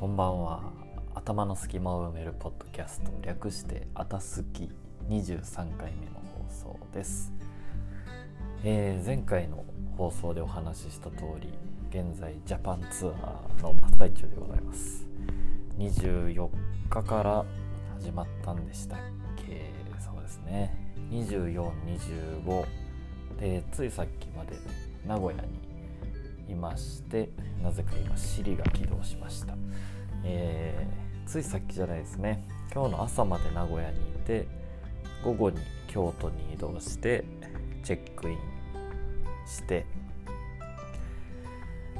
こんばんは。頭の隙間を埋めるポッドキャスト略して「あたすき」23回目の放送です、えー、前回の放送でお話しした通り現在ジャパンツアーの真っ最中でございます。24日から始まったんでしたっけ？そうですね。2425でついさっきまで名古屋にいましてなぜか今シリが起動しました、えー、ついさっきじゃないですね。今日の朝まで名古屋にいて午後に京都に移動してチェックインして。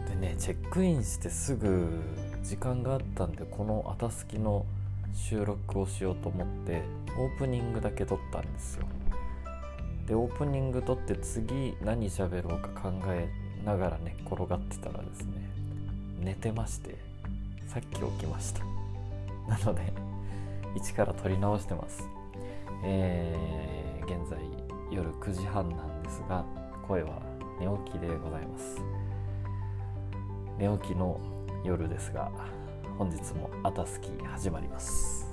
でねチェックインしてすぐ時間があったんでこの「あたすき」の収録をしようと思ってオープニングだけ撮ったんですよ。でオープニング撮って次何喋ろうか考えながら寝っ転がってたらですね寝てましてさっき起きました。なので一から撮り直してます。えー、現在夜9時半なんですが声は寝起きでございます。寝起きの夜ですが本日も「あたすき」始まります。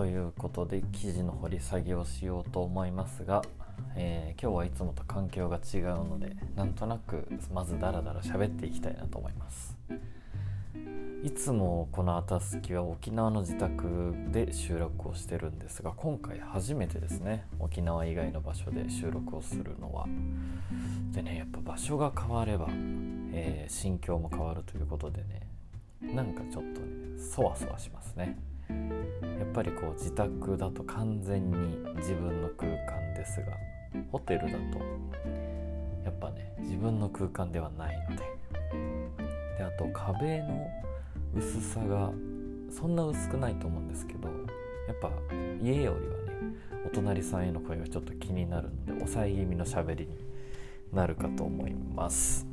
ということで記事の掘り下げをしようと思いますが、えー、今日はいつもと環境が違うのでなんとなくまずダラダラ喋っていきたいなと思います。いつもこの「あたすき」は沖縄の自宅で収録をしてるんですが今回初めてですね沖縄以外の場所で収録をするのは。でねやっぱ場所が変われば、えー、心境も変わるということでねなんかちょっとねそわそわしますね。やっぱりこう自宅だと完全に自分の空間ですがホテルだとやっぱね自分の空間ではないのでであと壁の薄さがそんな薄くないと思うんですけどやっぱ家よりはねお隣さんへの声がちょっと気になるので抑え気味のしゃべりになるかと思います。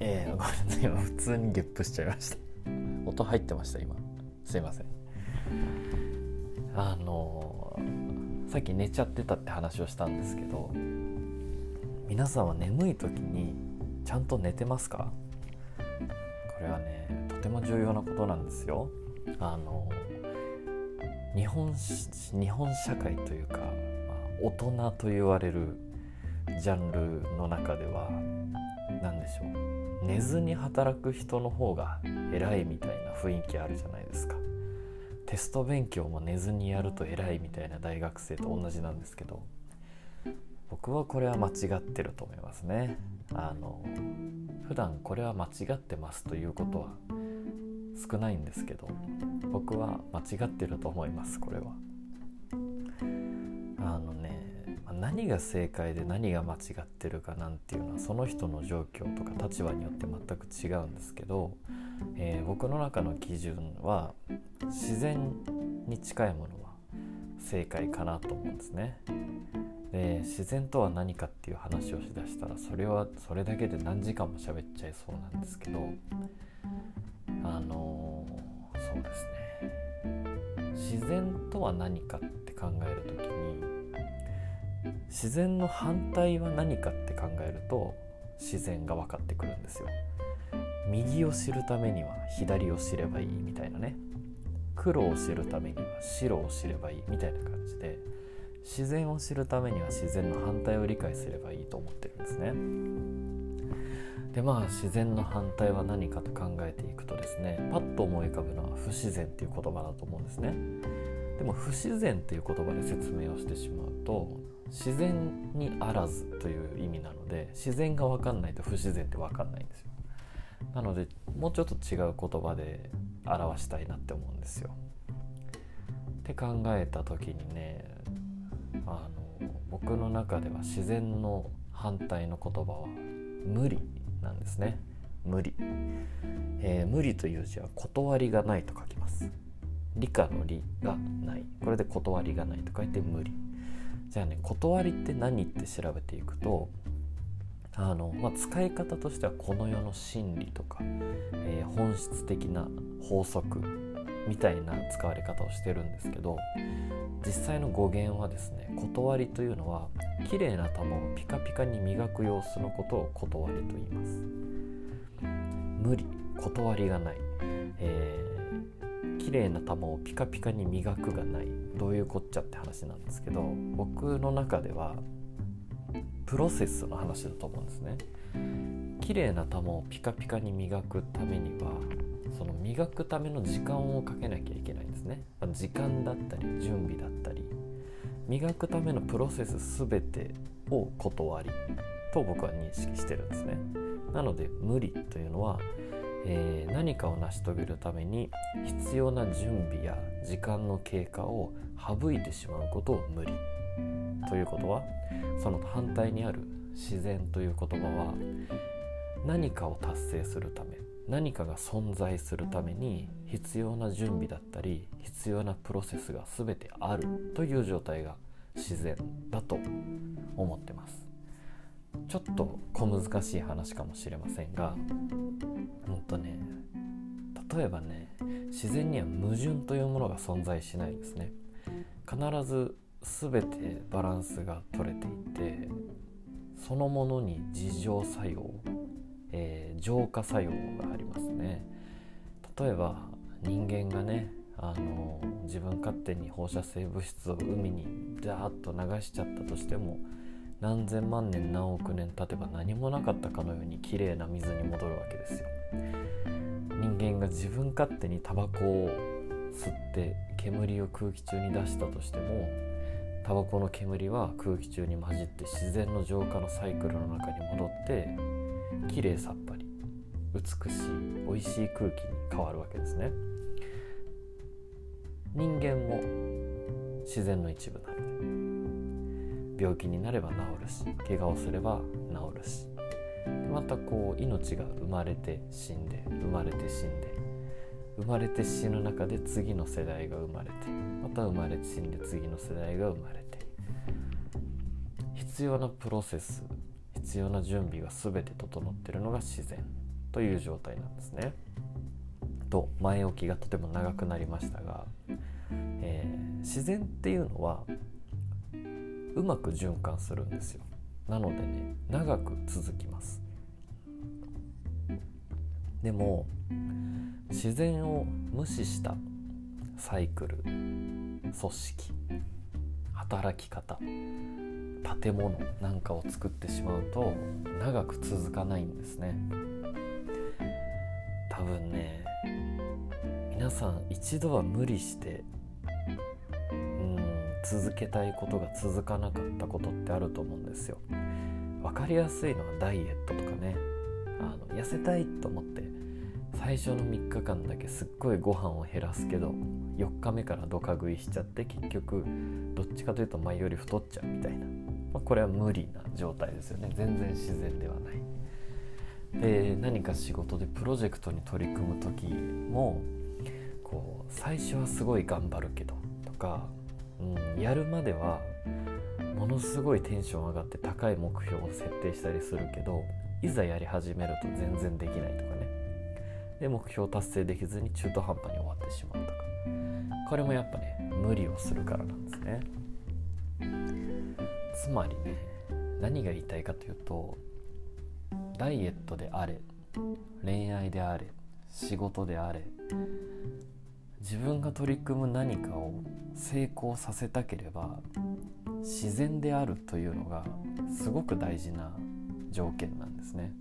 えー、ごめんなさい。今普通にゲップしちゃいました。音入ってました今。すいません。あのさっき寝ちゃってたって話をしたんですけど皆さんは眠い時にちゃんと寝てますか？これはねとても重要なことなんですよ。あの日本日本社会というか、まあ、大人と言われるジャンルの中では何でしょう。寝ずに働く人の方が偉いみたいな雰囲気あるじゃないですか。テスト勉強も寝ずにやると偉いみたいな大学生と同じなんですけど僕はこれは間違ってると思いますね。あの普段これは間違ってますということは少ないんですけど僕は間違ってると思いますこれは。あのね何が正解で何が間違ってるかなんていうのはその人の状況とか立場によって全く違うんですけどえー、僕の中の基準は自然に近いものは正解かなと思うんですね。で自然とは何かっていう話をしだしたらそれはそれだけで何時間も喋っちゃいそうなんですけどあのー、そうですね自然とは何かって考える時に自然の反対は何かって考えると自然が分かってくるんですよ。右を知るためには左を知ればいいみたいなね黒を知るためには白を知ればいいみたいな感じで自然を知るためには自然の反対を理解すればいいと思ってるんですね。でまあ自然の反対は何かと考えていくとですねパッと思い浮かぶのは不自然っていう言葉だと思うんですね。でも不自然っていう言葉で説明をしてしまうと自然にあらずという意味なので自然が分かんないと不自然って分かんないんですよ。なのでもうちょっと違う言葉で表したいなって思うんですよ。って考えた時にねあの僕の中では自然の反対の言葉は無理なんですね。無理、えー、無理という字は断りがないと書きます理科の理がないこれで断りがないと書いて無理じゃあね断りって何って調べていくとあの、まあ、使い方としてはこの世の真理とか、えー、本質的な法則みたいな使われ方をしてるんですけど実際の語源はですね断りというのは綺麗な玉をピカピカに磨く様子のことを断りと言います。無理。断りがない、えー、綺麗な玉をピカピカに磨くがない。どういうこっちゃって話なんですけど僕の中ではプロセスの話だと思うんですね。綺麗な玉をピカピカに磨くためにはその磨くための時間をかけなきゃいけないんですね。時間だったり準備だったり。磨くためのプロセス全てを断りと僕は認識してるんですね。なので無理というのは、えー、何かを成し遂げるために必要な準備や時間の経過を省いてしまうことを無理。ということはその反対にある自然という言葉は何かを達成するため何かが存在するために必要な準備だったり必要なプロセスが全てあるという状態が自然だと思ってます。ちょっと小難しい話かもしれませんがうんとね例えばね自然には矛盾というものが存在しないですね。必ず全てバランスが取れていてそのものに自浄作用、えー、浄化作用がありますね。例えば人間がねあの自分勝手に放射性物質を海にダーッと流しちゃったとしても何千万年何億年経てば何もなかったかのように綺麗な水に戻るわけですよ。人間が自分勝手にタバコを吸って煙を空気中に出したとしてもタバコの煙は空気中に混じって自然の浄化のサイクルの中に戻ってきれいさっぱり美しい美味しい空気に変わるわけですね。人間も自然の一部なので病気になれば治るし怪我をすれば治るしまたこう命が生まれて死んで生まれて死んで生まれて死ぬ中で次の世代が生まれてまた生まれて死んで次の世代が生まれて必要なプロセス必要な準備が全て整ってるのが自然という状態なんですね。と前置きがとても長くなりましたが、えー、自然っていうのはうまく循環するんですよ。なのでね長く続きます。でも自然を無視したサイクル組織働き方建物なんかを作ってしまうと長く続かないんですね。多分ね皆さん一度は無理してうん続けたいことが続かなかったことってあると思うんですよ。分かりやすいのはダイエットとかね。あの痩せたいと思って最初の3日間だけすっごいご飯を減らすけど4日目からドカ食いしちゃって結局どっちかというと前より太っちゃうみたいな、まあ、これは無理な状態ですよね。全然自然ではない。で何か仕事でプロジェクトに取り組む時もこう最初はすごい頑張るけどとか、うん、やるまではものすごいテンション上がって高い目標を設定したりするけどいざやり始めると全然できないとかね。で目標達成できずに中途半端に終わってしまうとか。これもやっぱね無理をするからなんですね。つまりね何が言いたいかというとダイエットであれ恋愛であれ仕事であれ自分が取り組む何かを成功させたければ自然であるというのがすごく大事な条件なんですね。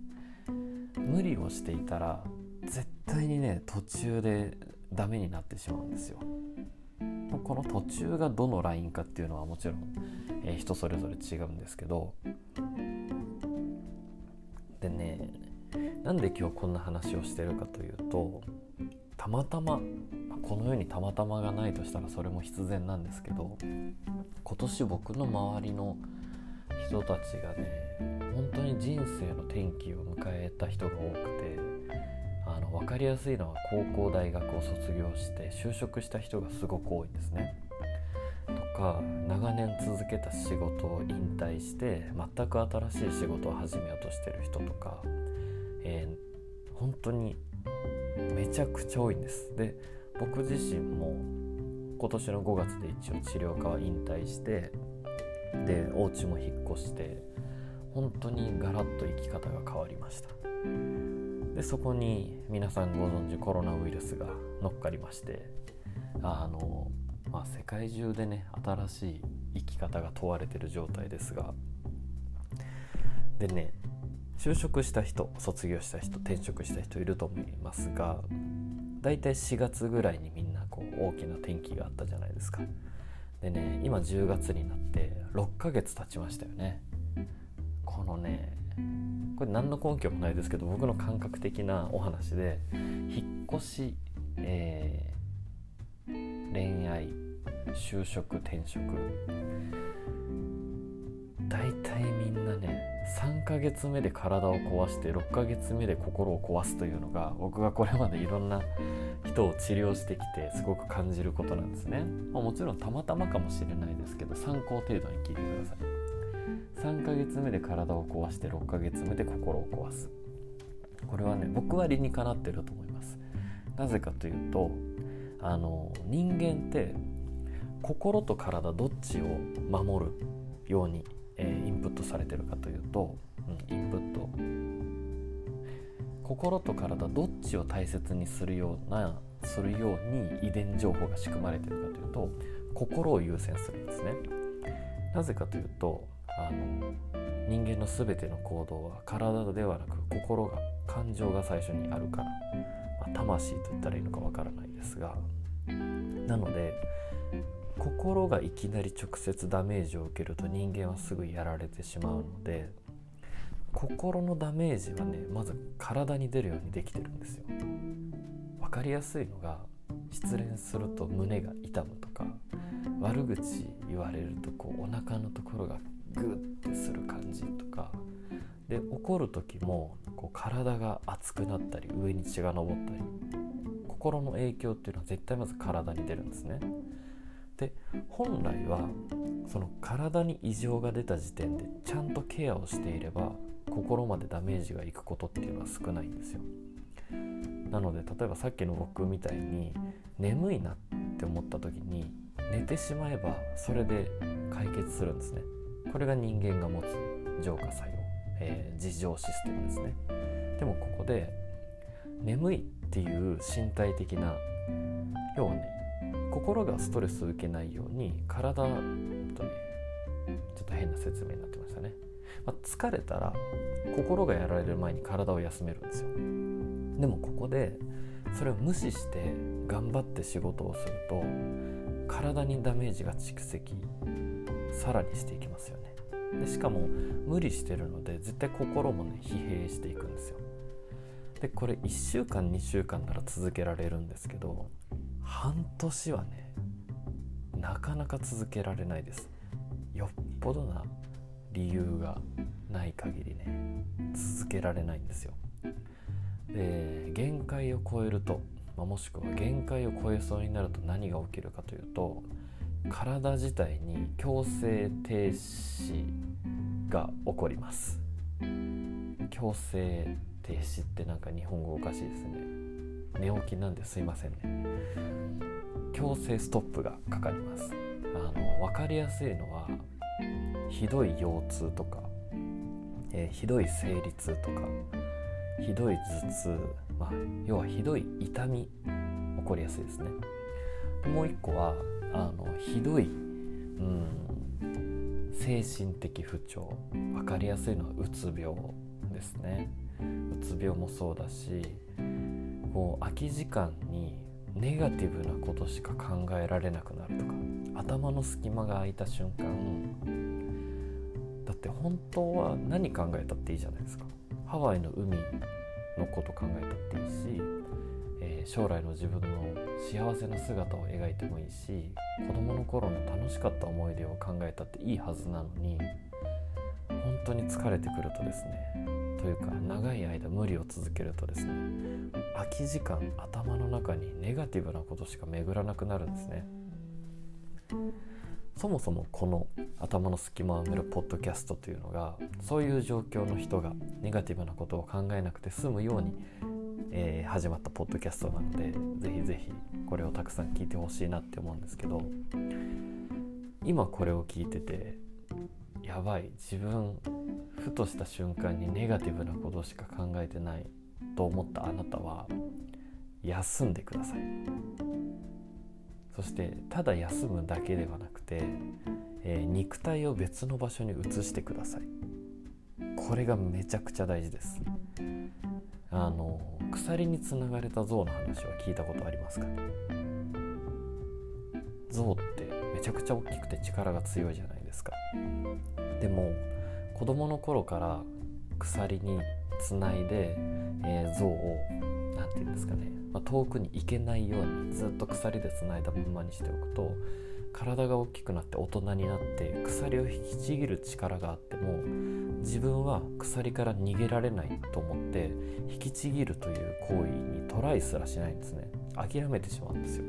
無理をしていたら絶対にね途中でダメになってしまうんですよ。この途中がどのラインかっていうのはもちろん、えー、人それぞれ違うんですけど。でねなんで今日こんな話をしてるかというとたまたまこの世にたまたまがないとしたらそれも必然なんですけど今年僕の周りの人たちがね本当に人生の転機を迎えた人が多くて分かりやすいのは高校大学を卒業して就職した人がすごく多いんですね。とか長年続けた仕事を引退して全く新しい仕事を始めようとしてる人とか、えー、本当にめちゃくちゃ多いんです。で僕自身も今年の5月で一応治療科は引退してでお家も引っ越して本当にガラッと生き方が変わりましたでそこに皆さんご存知コロナウイルスが乗っかりましてあの、まあ、世界中でね新しい生き方が問われてる状態ですがでね就職した人卒業した人転職した人いると思いますがだいたい4月ぐらいにみんなこう大きな転機があったじゃないですか。でね今10月になって6ヶ月経ちましたよね。このねこれ何の根拠もないですけど僕の感覚的なお話で引っ越し、えー、恋愛就職転職。大体みんなね3ヶ月目で体を壊して6ヶ月目で心を壊すというのが僕がこれまでいろんな人を治療してきてすごく感じることなんですね、まあ、もちろんたまたまかもしれないですけど参考程度に聞いてください。3ヶ月目で体を壊して6ヶ月目で心を壊す。これはね僕は理にかなってると思います。なぜかというとあの人間って心と体どっちを守るようにえー、インプットされてるかというと、うん、インプット。心と体どっちを大切にするようなするように遺伝情報が仕組まれてるかというと心を優先するんですね。なぜかというとあの人間の全ての行動は体ではなく心が感情が最初にあるから、まあ、魂と言ったらいいのかわからないですがなので心がいきなり直接ダメージを受けると人間はすぐやられてしまうので心のダメージはねまず体に出るようにできてるんですよ。分かりやすいのが失恋すると胸が痛むとか悪口言われるとこうお腹のところがグッてする感じとか。で怒る時もこう体が熱くなったり上に血が上ったり心の影響っていうのは絶対まず体に出るんですね。で本来はその体に異常が出た時点でちゃんとケアをしていれば心までダメージがいくことっていうのは少ないんですよ。なので例えばさっきの僕みたいに眠いなって思った時に寝てしまえばそれで解決するんですね。これが人間が持つ浄化作用、えー、自浄システムですね。でもここで眠いっていう身体的な要はね心がストレスを受けないように体とねちょっと変な説明になってましたね、まあ、疲れたら心がやられる前に体を休めるんですよ。でもここでそれを無視して頑張って仕事をすると体にダメージが蓄積さらにしていきますよね。でしかも無理してるので絶対心もね疲弊していくんですよ。でこれ1週間2週間なら続けられるんですけど半年はねなかなか続けられないです。よっぽどな理由がない限りね続けられないんですよ。で限界を超えると、まあ、もしくは限界を超えそうになると何が起きるかというと体自体に強制停止が起こります。強制停止ってなんか日本語おかしいですね。寝起きなんですいませんね。強制ストップがかかります。あの分かりやすいのはひどい腰痛とか、えー、ひどい生理痛とかひどい頭痛、まあ、要はひどい痛み起こりやすいですね。もう一個はあのひどい、うん、精神的不調分かりやすいのはうつ病ですね。うつ病もそうだしこう空き時間にネガティブなことしか考えられなくなるとか頭の隙間が空いた瞬間だって本当は何考えたっていいじゃないですか。ハワイの海のこと考えたっていいし、えー、将来の自分の幸せな姿を描いてもいいし子供の頃の楽しかった思い出を考えたっていいはずなのに本当に疲れてくるとですねというか長い間無理を続けるとですね空き時間頭の中にネガティブなことしか巡らなくなるんですね。そもそもこの頭の隙間を埋めるポッドキャストというのがそういう状況の人がネガティブなことを考えなくて済むように、えー、始まったポッドキャストなのでぜひぜひこれをたくさん聞いてほしいなって思うんですけど今これを聞いててやばい自分ふとした瞬間にネガティブなことしか考えてないと思ったあなたは休んでください。そしてただ休むだけではなくて、えー、肉体を別の場所に移してください。これがめちゃくちゃ大事です。あの鎖につながれた象の話は聞いたことありますかね。象ってめちゃくちゃ大きくて力が強いじゃないですか。でも子供の頃から鎖につないで、えー、象を何て言うんですかね、まあ、遠くに行けないようにずっと鎖でつないだままにしておくと体が大きくなって大人になって鎖を引きちぎる力があっても自分は鎖から逃げられないと思って引きちぎるという行為にトライすらしないんですね。諦めてしまうんですよ。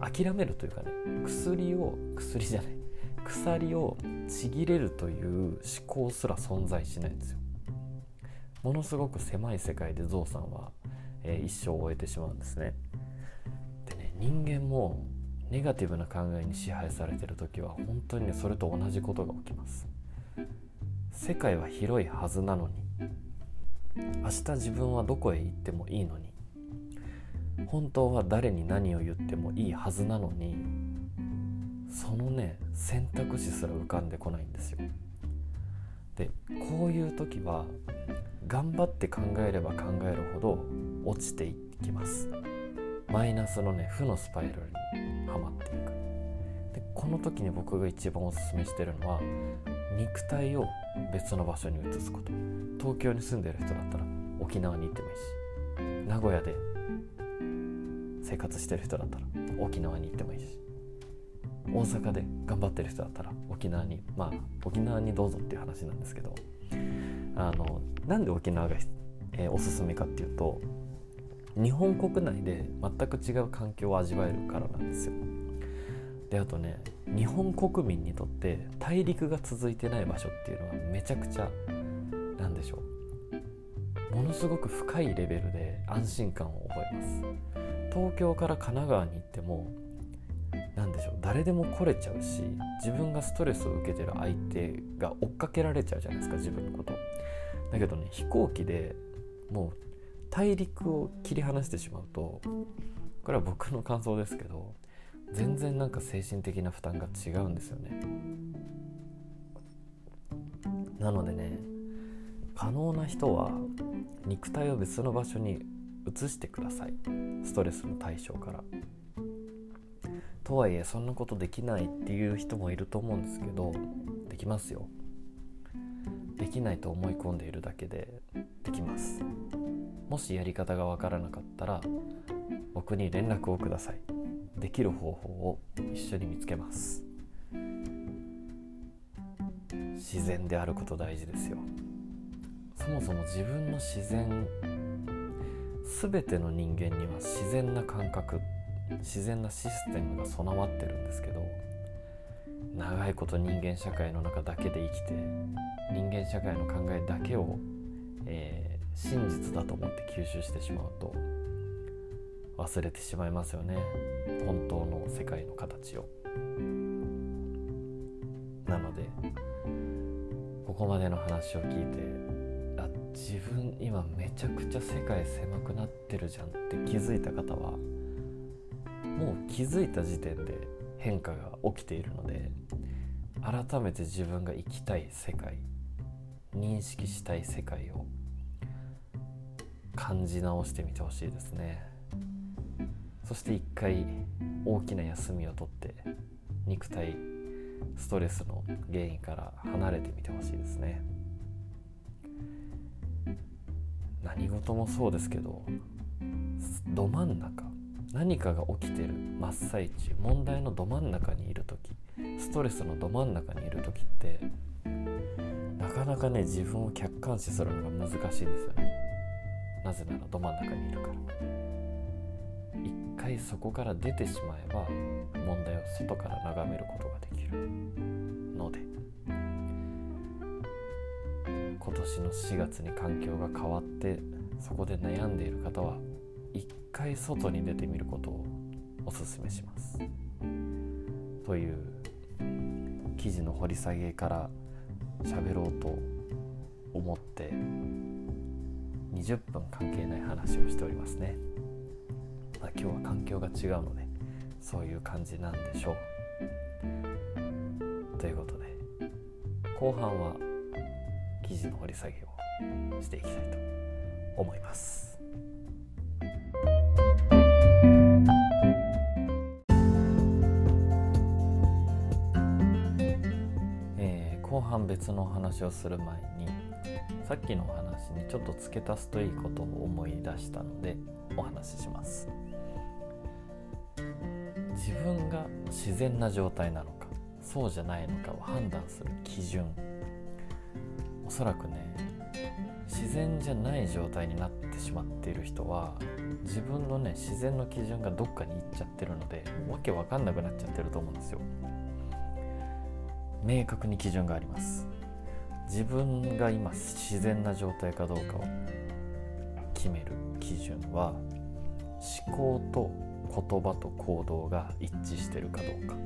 諦めるというかね薬を薬じゃない。鎖をちぎれるという思考すら存在しないんですよ。ものすごく狭い世界でゾウさんは、えー、一生を終えてしまうんですね。でね人間もネガティブな考えに支配されてる時は本当にそれと同じことが起きます。世界は広いはずなのに明日自分はどこへ行ってもいいのに本当は誰に何を言ってもいいはずなのにそのね選択肢すら浮かんでこないんですよ。でこういう時は頑張って考えれば考えるほど落ちていきます。マイナスのね負のスパイラルにはまっていく。でこの時に僕が一番おすすめしてるのは肉体を別の場所に移すこと。東京に住んでる人だったら沖縄に行ってもいいし名古屋で生活してる人だったら沖縄に行ってもいいし大阪で頑張ってる人だったら沖縄にまあ沖縄にどうぞっていう話なんですけどあのなんで沖縄が、えー、おすすめかっていうと日本国内で全く違う環境を味わえるからなんですよ。であとね日本国民にとって大陸が続いてない場所っていうのはめちゃくちゃなんでしょうものすごく深いレベルで安心感を覚えます東京から神奈川に行っても何でしょう誰でも来れちゃうし自分がストレスを受けてる相手が追っかけられちゃうじゃないですか自分のことだけどね飛行機でもう大陸を切り離してしまうとこれは僕の感想ですけど全然なんか精神的な負担が違うんですよね。なのでね可能な人は肉体を別の場所に移してください。ストレスの対象から。とはいえそんなことできないっていう人もいると思うんですけどできますよ。できないと思い込んでいるだけでできます。もしやり方がわからなかったら僕に連絡をください。できる方法を一緒に見つけます。自然であること大事ですよ。そもそも自分の自然全ての人間には自然な感覚自然なシステムが備わってるんですけど長いこと人間社会の中だけで生きて人間社会の考えだけを、えー、真実だと思って吸収してしまうと忘れてしまいますよね。本当の世界の形を。なのでここまでの話を聞いてあ自分今めちゃくちゃ世界狭くなってるじゃんって気づいた方はもう気づいた時点で変化が起きているので改めて自分が生きたい世界認識したい世界を感じ直してみてほしいですね。そして一回大きな休みをとって肉体ストレスの原因から離れてみてほしいですね何事もそうですけどど真ん中何かが起きてる真っ最中問題のど真ん中にいる時ストレスのど真ん中にいる時ってなかなかね自分を客観視するのが難しいんですよねなぜならど真ん中にいるから。回そこから出てしまえば問題を外から眺めることができるので。今年の4月に環境が変わってそこで悩んでいる方は一回外に出てみることをおすすめします。という記事の掘り下げから喋ろうと思って20分関係ない話をしておりますね、まあ、今日は環境が違うのでそういう感じなんでしょう。ということで後半は記事の掘り下げをしていきたいと思います。後半別の話をする前にさっきのお話にちょっと付け足すといいことを思い出したのでお話しします。自分が自然な状態なのかそうじゃないのかを判断する基準。おそらくね自然じゃない状態になってしまっている人は自分のね自然の基準がどっかに行っちゃってるのでわけわかんなくなっちゃってると思うんですよ。明確に基準があります。自分が今自然な状態かどうかを決める基準は思考と言葉と行動が一致してるかどうか。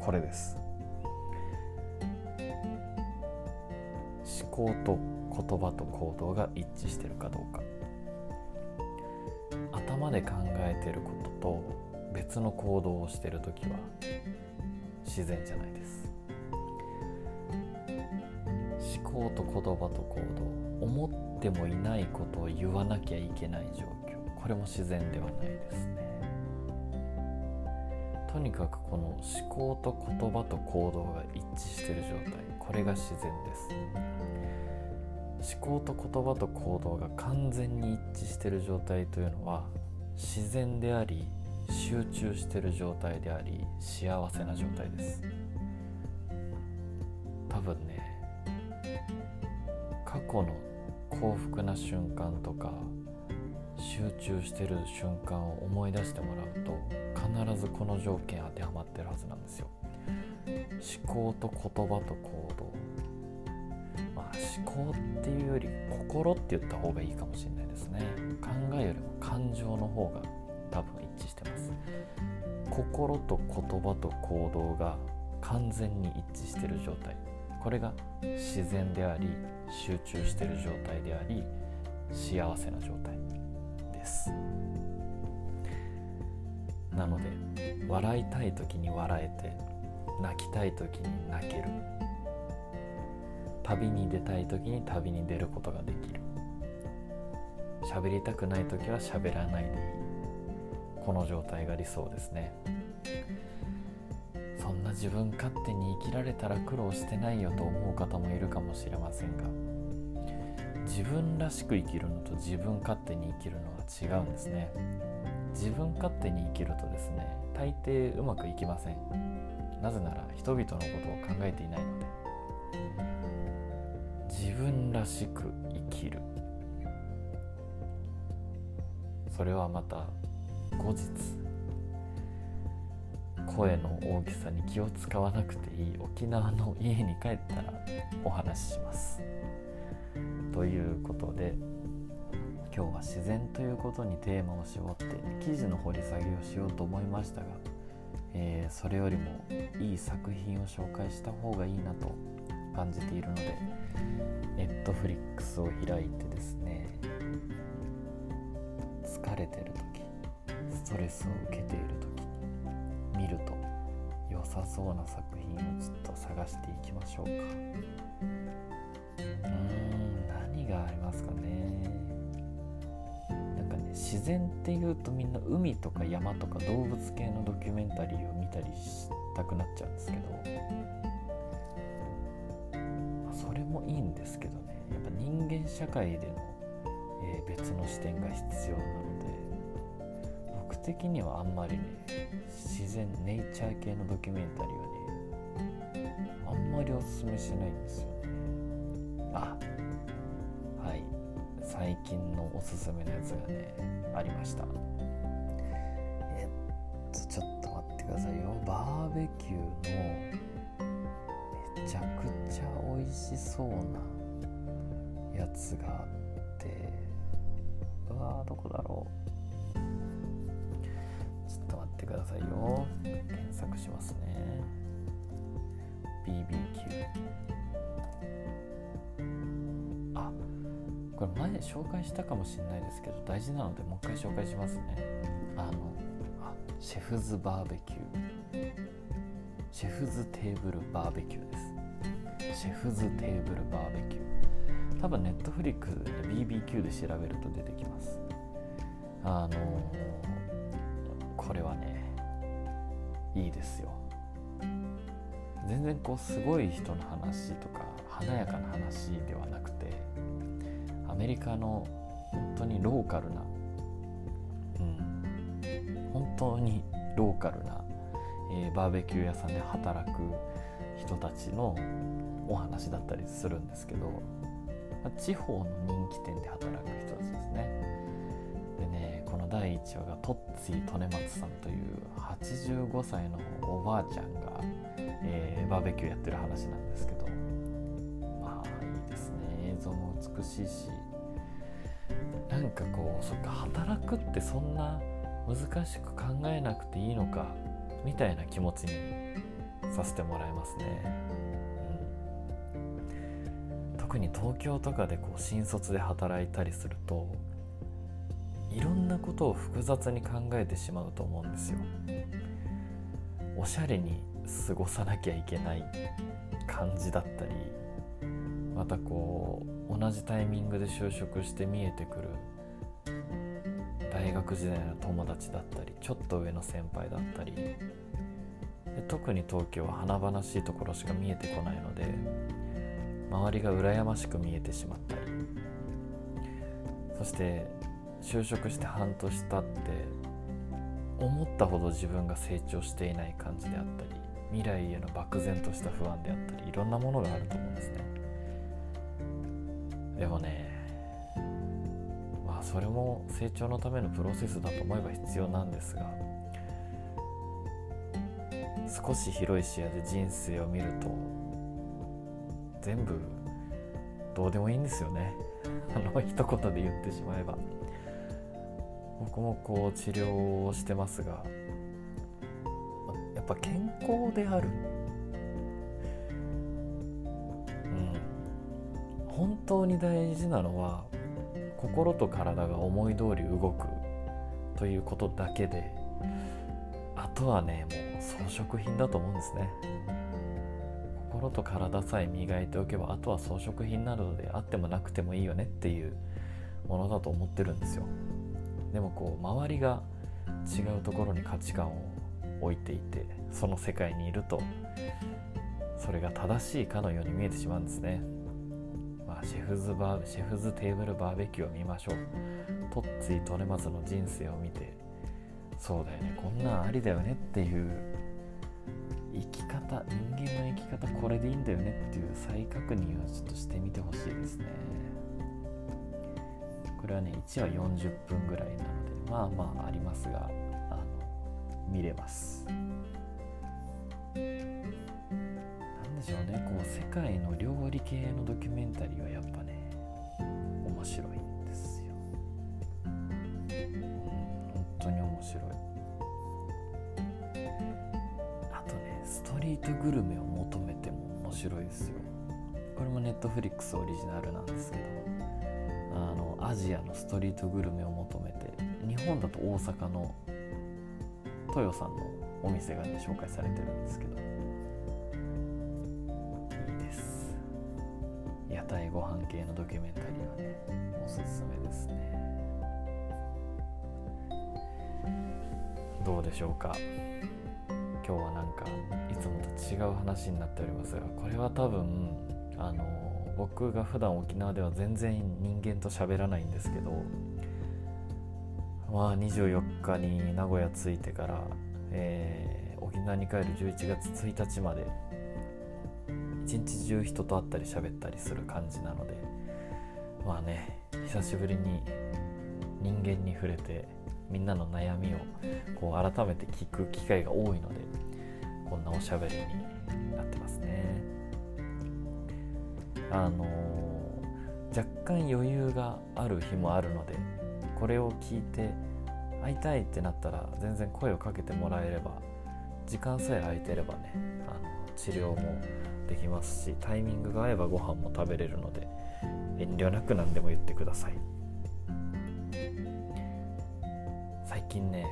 これです。思考と言葉と行動が一致してるかどうか。頭で考えてることと別の行動をしてる時は自然じゃないです。思考と言葉と行動思ってもいないことを言わなきゃいけない状況。これも自然ではないですね。とにかくこの思考と言葉と行動が一致してる状態。これが自然です。思考と言葉と行動が完全に一致してる状態というのは自然であり集中してる状態であり幸せな状態です。過去の幸福な瞬間とか集中してる瞬間を思い出してもらうと必ずこの条件当てはまってるはずなんですよ。思考と言葉と行動。まあ思考っていうより心って言った方がいいかもしれないですね。考えよりも感情の方が多分一致してます。心と言葉と行動が完全に一致してる状態。これが自然であり集中している状態であり幸せな状態です。なので笑いたい時に笑えて泣きたい時に泣ける。旅に出たい時に旅に出ることができる。喋りたくない時は喋らないでいい。この状態が理想ですね。自分勝手に生きられたら苦労してないよと思う方もいるかもしれませんが自分らしく生きるのと自分勝手に生きるのは違うんですね。自分勝手に生きるとですね大抵うまくいきません。なぜなら人々のことを考えていないので。自分らしく生きる。それはまた後日声の大きさに気を使わなくていい沖縄の家に帰ったらお話しします。ということで今日は自然ということにテーマを絞って記事の掘り下げをしようと思いましたが、えー、それよりもいい作品を紹介した方がいいなと感じているのでネットフリックスを開いてですね疲れてる時ストレスを受けている時見ると良さそうな作品をちょっと探していきましょうか。うーん何がありますかね。なんかね自然っていうとみんな海とか山とか動物系のドキュメンタリーを見たりしたくなっちゃうんですけど、まあ、それもいいんですけどね。やっぱ人間社会での、えー、別の視点が必要なので。的にはあんまりね自然ネイチャー系のドキュメンタリーはねあんまりおすすめしないんですよね。あはい最近のおすすめのやつがねありました。えっとちょっと待ってくださいよ。バーベキューのめちゃくちゃ美味しそうなやつがあって。うわーどこだろう。ってくださいよ。検索しますね。BBQ あこれ前紹介したかもしれないですけど大事なのでもう一回紹介しますね。あのあシェフズバーベキュー。シェフズテーブルバーベキューです。シェフズテーブルバーベキュー。多分ネットフリックスで、BBQ で調べると出てきます。あのー、これはねいいですよ全然こうすごい人の話とか華やかな話ではなくてアメリカの本当にローカルな、うん、本当にローカルな、えー、バーベキュー屋さんで働く人たちのお話だったりするんですけど、地方の人気店で働く人たちですね。第1話がトッツィ・利根松さんという85歳のおばあちゃんが、えー、バーベキューやってる話なんですけど。まあいいですね。映像も美しいし。なんかこうそっか働くってそんな難しく考えなくていいのかみたいな気持ちにさせてもらいますね、うん、特に東京とかでこう新卒で働いたりするといろんなことを複雑に考えてしまうと思うんですよ。おしゃれに過ごさなきゃいけない感じだったりまたこう同じタイミングで就職して見えてくる大学時代の友達だったりちょっと上の先輩だったり特に東京は華々しいところしか見えてこないので周りが羨ましく見えてしまったりそして就職して半年経って思ったほど自分が成長していない感じであったり未来への漠然とした不安であったりいろんなものがあると思うんですね。でもねまあそれも成長のためのプロセスだと思えば必要なんですが少し広い視野で人生を見ると全部どうでもいいんですよね。あの一言で言ってしまえば。僕もこう治療をしてますがやっぱ健康である。うん。本当に大事なのは心と体が思い通り動くということだけであとはねもう装飾品だと思うんですね。心と体さえ磨いておけばあとは装飾品などであってもなくてもいいよねっていうものだと思ってるんですよ。でもこう周りが違うところに価値観を置いていてその世界にいるとそれが正しいかのように見えてしまうんですね、まあ、シェフズバーシェフズテーブルバーベキューを見ましょう。トッツィトレマズの人生を見てそうだよねこんなんありだよねっていう生き方人間の生き方これでいいんだよねっていう再確認をちょっとしてみてほしいですね。れはね1話40分ぐらいなのでまあまあありますが見れます。何でしょうねこう世界の料理系のドキュメンタリーはやっぱね面白いんですよ、うん、本当に面白い。あとねストリートグルメを求めても面白いですよ。これもネットフリックスオリジナルなんですけどあのアジアのストリートグルメを求めて日本だと大阪の豊さんのお店がね紹介されてるんですけど。いいです。屋台ご飯系のドキュメンタリーはねおすすめですね。どうでしょうか。今日はなんかいつもと違う話になっておりますがこれは多分あの僕が普段沖縄では全然人間と喋らないんですけどまあ、24日に名古屋着いてから、えー、沖縄に帰る11月1日まで一日中人と会ったり喋ったりする感じなのでまあね久しぶりに人間に触れてみんなの悩みをこう改めて聞く機会が多いのでこんなおしゃべりになってますね。あの、若干余裕がある日もあるのでこれを聞いて会いたいってなったら全然声をかけてもらえれば時間さえ空いてればねあの治療もできますしタイミングが合えばご飯も食べれるので遠慮なく何でも言ってください。最近ね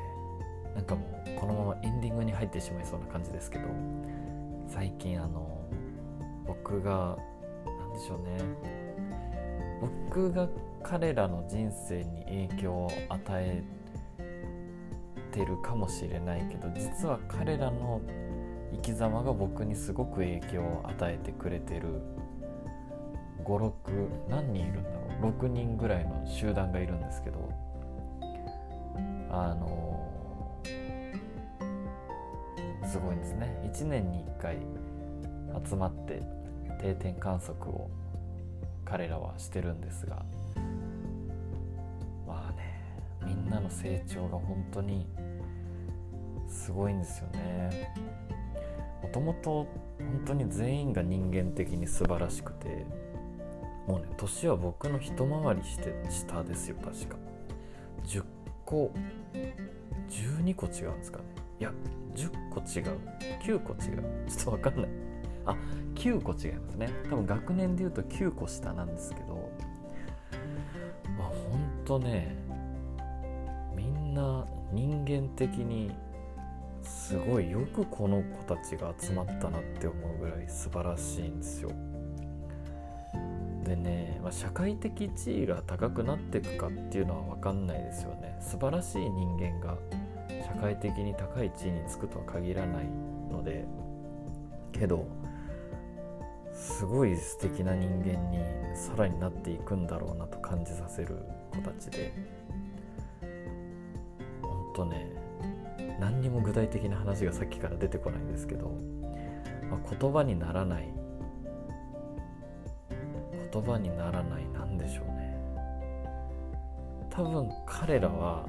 なんかもうこのままエンディングに入ってしまいそうな感じですけど最近あの僕がでしょうね。僕が彼らの人生に影響を与えてるかもしれないけど実は彼らの生き様が僕にすごく影響を与えてくれてる56何人いるんだろう。6人ぐらいの集団がいるんですけどあのすごいんですね。1年に1回集まって定点観測を彼らはしてるんですがまあねみんなの成長が本当にすごいんですよね。もともと本当に全員が人間的に素晴らしくてもうね年は僕の一回りして下ですよ確か。10個12個違うんですかね。いや10個違う。9個違う。ちょっと分かんない。あ9個違いますね。多分学年で言うと9個下なんですけど。まあほんとねみんな人間的にすごいよくこの子たちが集まったなって思うぐらい素晴らしいんですよ。でね、まあ、社会的地位が高くなっていくかっていうのは分かんないですよね。素晴らしい人間が社会的に高い地位につくとは限らないので。けどすごい素敵な人間にさらになっていくんだろうなと感じさせる子たちで。ほんとね何にも具体的な話がさっきから出てこないんですけど、まあ、言葉にならない。言葉にならない何でしょうね。多分彼らは、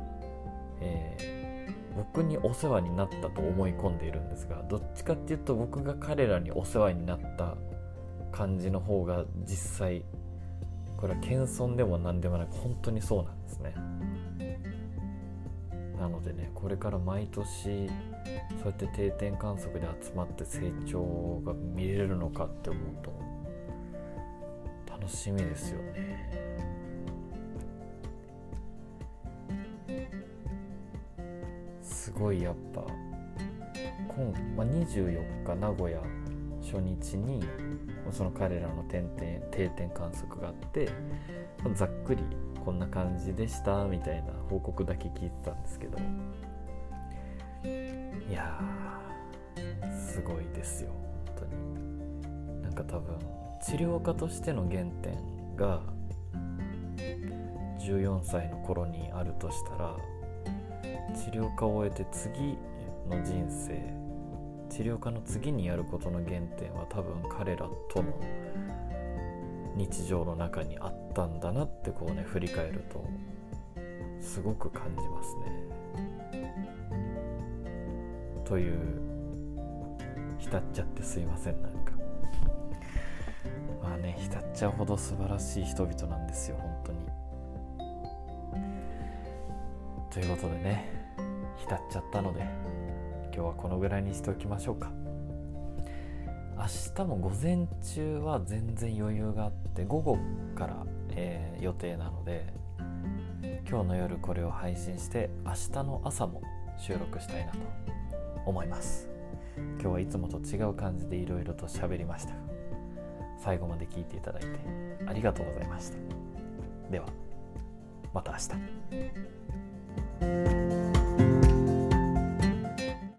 えー、僕にお世話になったと思い込んでいるんですがどっちかっていうと僕が彼らにお世話になった感じの方が実際これは謙遜でも何でもなく本当にそうなんですね。なのでねこれから毎年そうやって定点観測で集まって成長が見れるのかって思うと楽しみですよね。すごいやっぱ今、まあ、24日名古屋初日にその彼らの点々定点観測があってざっくりこんな感じでしたみたいな報告だけ聞いてたんですけど。いやすごいですよ本当に。なんか多分治療家としての原点が14歳の頃にあるとしたら治療家を終えて次の人生治療家の次にやることの原点は多分彼らとの日常の中にあったんだなってこうね振り返るとすごく感じますね。という浸っちゃってすいませんなんかまあね浸っちゃうほど素晴らしい人々なんですよ本当に。ということでね浸っちゃったので今日はこのぐらいにしておきましょうか。明日も午前中は全然余裕があって午後から、えー、予定なので今日の夜これを配信して明日の朝も収録したいなと思います。今日はいつもと違う感じでいろいろと喋りました最後まで聞いていただいてありがとうございました。ではまた明日。